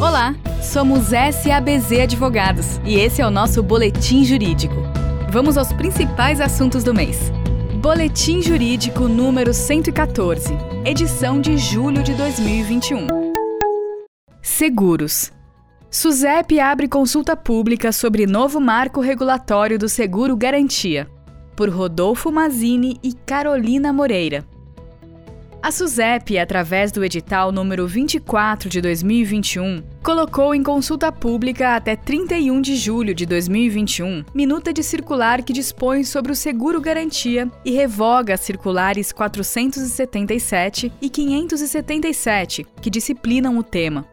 Olá, somos SABZ Advogados e esse é o nosso Boletim Jurídico. Vamos aos principais assuntos do mês. Boletim Jurídico número 114, edição de julho de 2021. Seguros. SUSEP abre consulta pública sobre novo marco regulatório do seguro garantia, por Rodolfo Mazini e Carolina Moreira. A SUSEP, através do edital número 24 de 2021, colocou em consulta pública até 31 de julho de 2021 minuta de circular que dispõe sobre o seguro garantia e revoga circulares 477 e 577, que disciplinam o tema.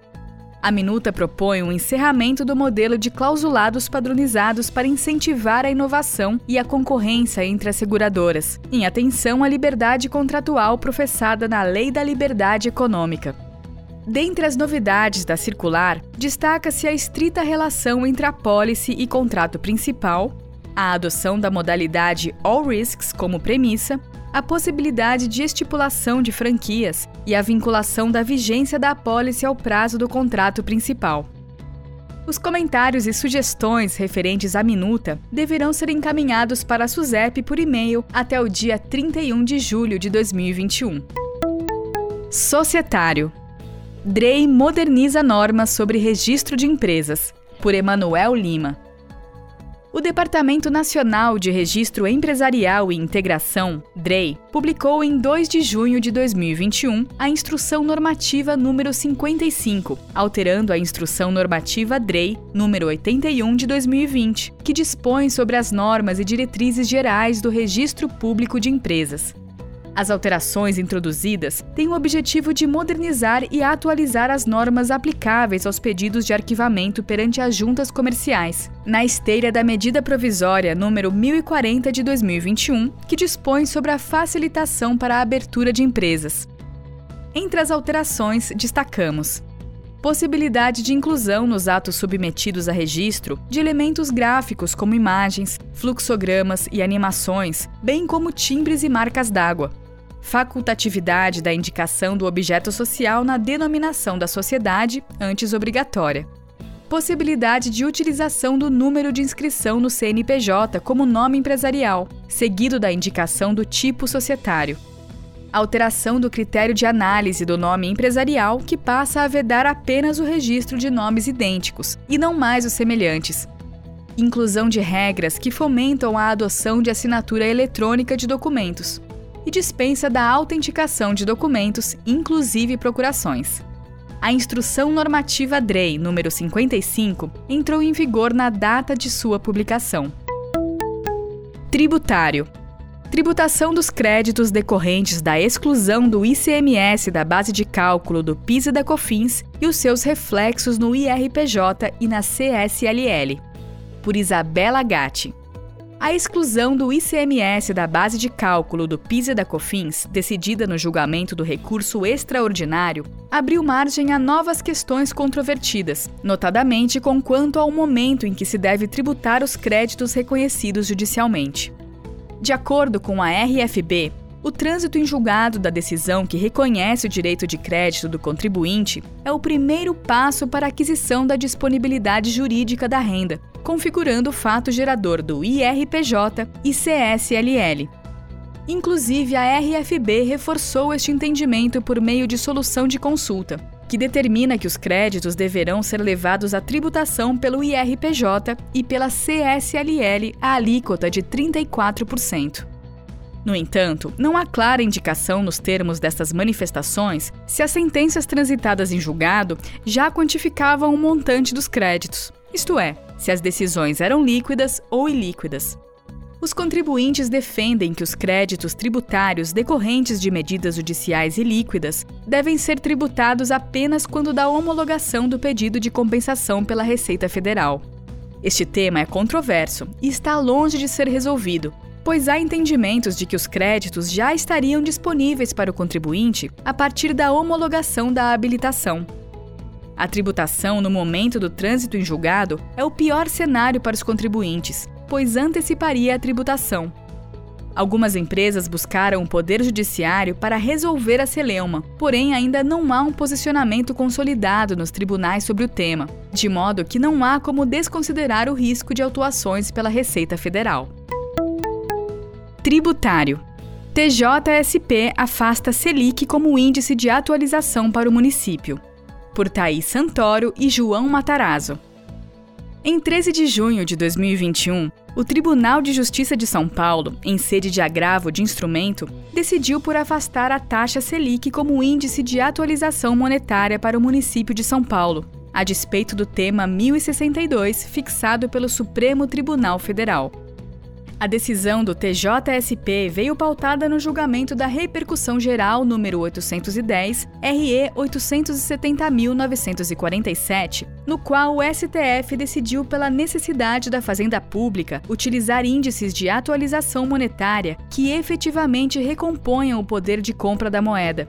A minuta propõe um encerramento do modelo de clausulados padronizados para incentivar a inovação e a concorrência entre as seguradoras, em atenção à liberdade contratual professada na Lei da Liberdade Econômica. Dentre as novidades da circular, destaca-se a estrita relação entre a pólice e contrato principal, a adoção da modalidade All Risks como premissa a possibilidade de estipulação de franquias e a vinculação da vigência da apólice ao prazo do contrato principal. Os comentários e sugestões referentes à minuta deverão ser encaminhados para a SUSEP por e-mail até o dia 31 de julho de 2021. Societário. DREI moderniza normas sobre registro de empresas, por Emanuel Lima. O Departamento Nacional de Registro Empresarial e Integração, DREI, publicou em 2 de junho de 2021 a Instrução Normativa número 55, alterando a Instrução Normativa DREI número 81 de 2020, que dispõe sobre as normas e diretrizes gerais do Registro Público de Empresas. As alterações introduzidas têm o objetivo de modernizar e atualizar as normas aplicáveis aos pedidos de arquivamento perante as juntas comerciais, na esteira da medida provisória número 1040 de 2021, que dispõe sobre a facilitação para a abertura de empresas. Entre as alterações, destacamos possibilidade de inclusão nos atos submetidos a registro de elementos gráficos como imagens, fluxogramas e animações, bem como timbres e marcas d'água, facultatividade da indicação do objeto social na denominação da sociedade, antes obrigatória. Possibilidade de utilização do número de inscrição no CNPJ como nome empresarial, seguido da indicação do tipo societário. Alteração do critério de análise do nome empresarial, que passa a vedar apenas o registro de nomes idênticos e não mais os semelhantes. Inclusão de regras que fomentam a adoção de assinatura eletrônica de documentos e dispensa da autenticação de documentos, inclusive procurações. A Instrução Normativa DREI número 55 entrou em vigor na data de sua publicação. Tributário. Tributação dos créditos decorrentes da exclusão do ICMS da base de cálculo do PIS e da COFINS e os seus reflexos no IRPJ e na CSLL. Por Isabela Gatti. A exclusão do ICMS da base de cálculo do PIS e da COFINS, decidida no julgamento do recurso extraordinário, abriu margem a novas questões controvertidas, notadamente com quanto ao momento em que se deve tributar os créditos reconhecidos judicialmente. De acordo com a RFB, o trânsito em julgado da decisão que reconhece o direito de crédito do contribuinte é o primeiro passo para a aquisição da disponibilidade jurídica da renda, configurando o fato gerador do IRPJ e CSLL. Inclusive, a RFB reforçou este entendimento por meio de solução de consulta, que determina que os créditos deverão ser levados à tributação pelo IRPJ e pela CSLL a alíquota de 34%. No entanto, não há clara indicação nos termos dessas manifestações se as sentenças transitadas em julgado já quantificavam o montante dos créditos, isto é, se as decisões eram líquidas ou ilíquidas. Os contribuintes defendem que os créditos tributários decorrentes de medidas judiciais ilíquidas devem ser tributados apenas quando da homologação do pedido de compensação pela Receita Federal. Este tema é controverso e está longe de ser resolvido, pois há entendimentos de que os créditos já estariam disponíveis para o contribuinte a partir da homologação da habilitação. A tributação no momento do trânsito em julgado é o pior cenário para os contribuintes, pois anteciparia a tributação. Algumas empresas buscaram o Poder Judiciário para resolver a celeuma, porém ainda não há um posicionamento consolidado nos tribunais sobre o tema, de modo que não há como desconsiderar o risco de autuações pela Receita Federal. Tributário TJSP afasta Selic como índice de atualização para o município. Por Thaís Santoro e João Matarazzo. Em 13 de junho de 2021, o Tribunal de Justiça de São Paulo, em sede de agravo de instrumento, decidiu por afastar a taxa Selic como índice de atualização monetária para o município de São Paulo, a despeito do tema 1062 fixado pelo Supremo Tribunal Federal. A decisão do TJSP veio pautada no julgamento da repercussão geral número 810, RE 870.947, no qual o STF decidiu pela necessidade da Fazenda Pública utilizar índices de atualização monetária que efetivamente recomponham o poder de compra da moeda.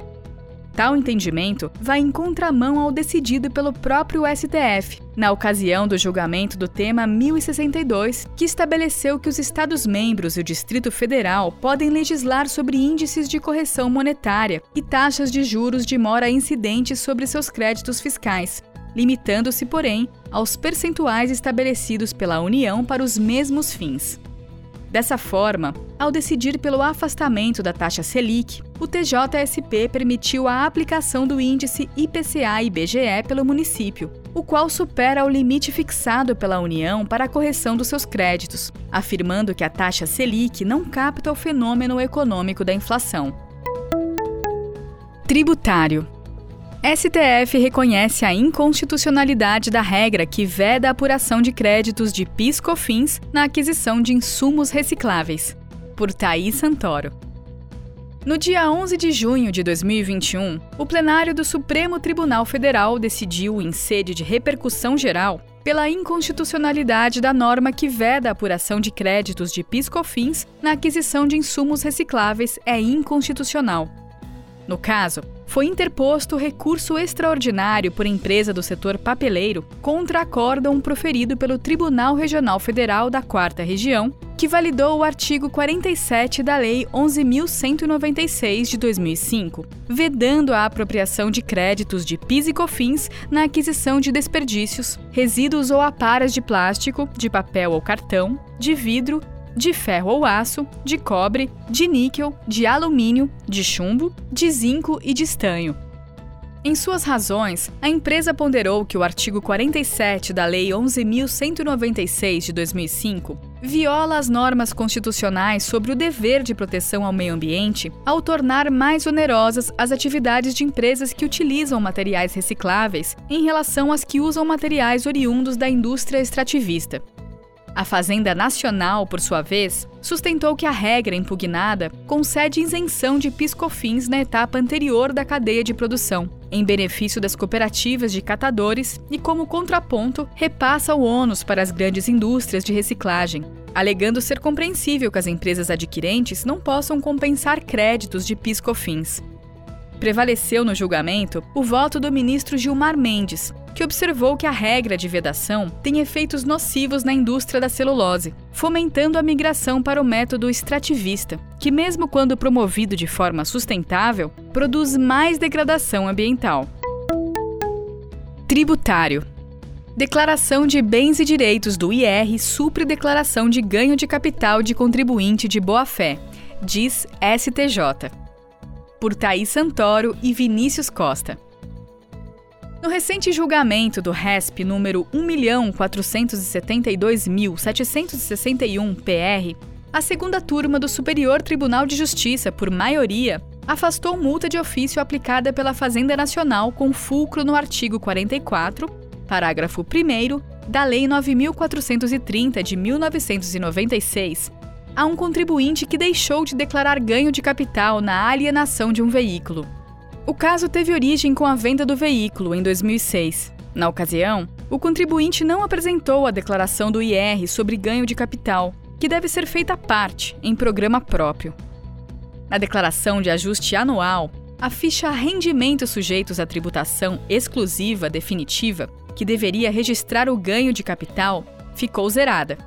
Tal entendimento vai em contramão ao decidido pelo próprio STF, na ocasião do julgamento do tema 1062, que estabeleceu que os Estados-membros e o Distrito Federal podem legislar sobre índices de correção monetária e taxas de juros de mora incidentes sobre seus créditos fiscais, limitando-se, porém, aos percentuais estabelecidos pela União para os mesmos fins. Dessa forma, ao decidir pelo afastamento da taxa Selic, o TJSP permitiu a aplicação do índice IPCA-IBGE pelo município, o qual supera o limite fixado pela União para a correção dos seus créditos, afirmando que a taxa Selic não capta o fenômeno econômico da inflação. Tributário STF reconhece a inconstitucionalidade da regra que veda a apuração de créditos de PIS/COFINS na aquisição de insumos recicláveis. Por Thaís Santoro. No dia 11 de junho de 2021, o plenário do Supremo Tribunal Federal decidiu, em sede de repercussão geral, pela inconstitucionalidade da norma que veda a apuração de créditos de PIS/COFINS na aquisição de insumos recicláveis é inconstitucional. No caso, foi interposto recurso extraordinário por empresa do setor papeleiro contra acórdão proferido pelo Tribunal Regional Federal da Quarta Região, que validou o artigo 47 da Lei 11.196 de 2005, vedando a apropriação de créditos de PIS e COFINS na aquisição de desperdícios, resíduos ou aparas de plástico, de papel ou cartão, de vidro de ferro ou aço, de cobre, de níquel, de alumínio, de chumbo, de zinco e de estanho. Em suas razões, a empresa ponderou que o artigo 47 da Lei 11.196 de 2005 viola as normas constitucionais sobre o dever de proteção ao meio ambiente ao tornar mais onerosas as atividades de empresas que utilizam materiais recicláveis em relação às que usam materiais oriundos da indústria extrativista. A Fazenda Nacional, por sua vez, sustentou que a regra impugnada concede isenção de piscofins na etapa anterior da cadeia de produção, em benefício das cooperativas de catadores e, como contraponto, repassa o ônus para as grandes indústrias de reciclagem, alegando ser compreensível que as empresas adquirentes não possam compensar créditos de piscofins. Prevaleceu no julgamento o voto do ministro Gilmar Mendes, que observou que a regra de vedação tem efeitos nocivos na indústria da celulose, fomentando a migração para o método extrativista, que, mesmo quando promovido de forma sustentável, produz mais degradação ambiental. Tributário Declaração de bens e direitos do IR supre declaração de ganho de capital de contribuinte de boa-fé, diz STJ. Por Thaís Santoro e Vinícius Costa. No recente julgamento do RESP número 1.472.761 PR, a segunda turma do Superior Tribunal de Justiça, por maioria, afastou multa de ofício aplicada pela Fazenda Nacional com fulcro no artigo 44, parágrafo 1 da Lei 9430 de 1996, a um contribuinte que deixou de declarar ganho de capital na alienação de um veículo. O caso teve origem com a venda do veículo em 2006. Na ocasião, o contribuinte não apresentou a declaração do IR sobre ganho de capital, que deve ser feita à parte, em programa próprio. Na declaração de ajuste anual, a ficha Rendimentos sujeitos à tributação exclusiva definitiva, que deveria registrar o ganho de capital, ficou zerada.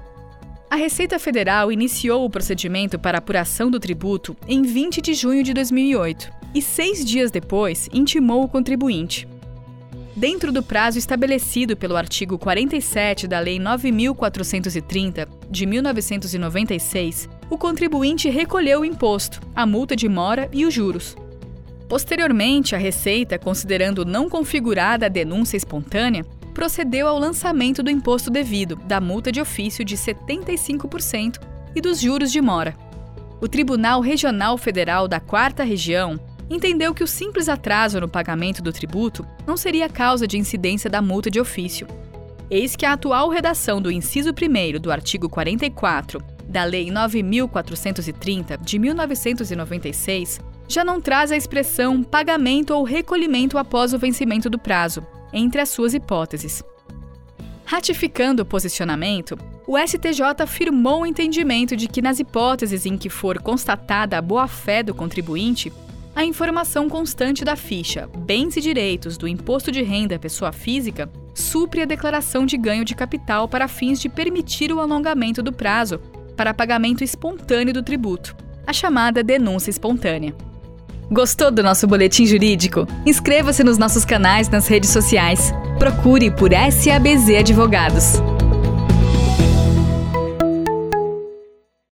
A Receita Federal iniciou o procedimento para apuração do tributo em 20 de junho de 2008 e, seis dias depois, intimou o contribuinte. Dentro do prazo estabelecido pelo artigo 47 da Lei 9.430, de 1996, o contribuinte recolheu o imposto, a multa de mora e os juros. Posteriormente, a Receita, considerando não configurada a denúncia espontânea, procedeu ao lançamento do imposto devido, da multa de ofício de 75% e dos juros de mora. O Tribunal Regional Federal da Quarta Região entendeu que o simples atraso no pagamento do tributo não seria causa de incidência da multa de ofício. Eis que a atual redação do inciso 1 do artigo 44 da Lei 9430 de 1996 já não traz a expressão pagamento ou recolhimento após o vencimento do prazo, entre as suas hipóteses. Ratificando o posicionamento, o STJ afirmou o entendimento de que, nas hipóteses em que for constatada a boa-fé do contribuinte, a informação constante da ficha Bens e Direitos do Imposto de Renda Pessoa Física supre a declaração de ganho de capital para fins de permitir o alongamento do prazo para pagamento espontâneo do tributo, a chamada denúncia espontânea. Gostou do nosso boletim jurídico? Inscreva-se nos nossos canais nas redes sociais. Procure por SABZ Advogados.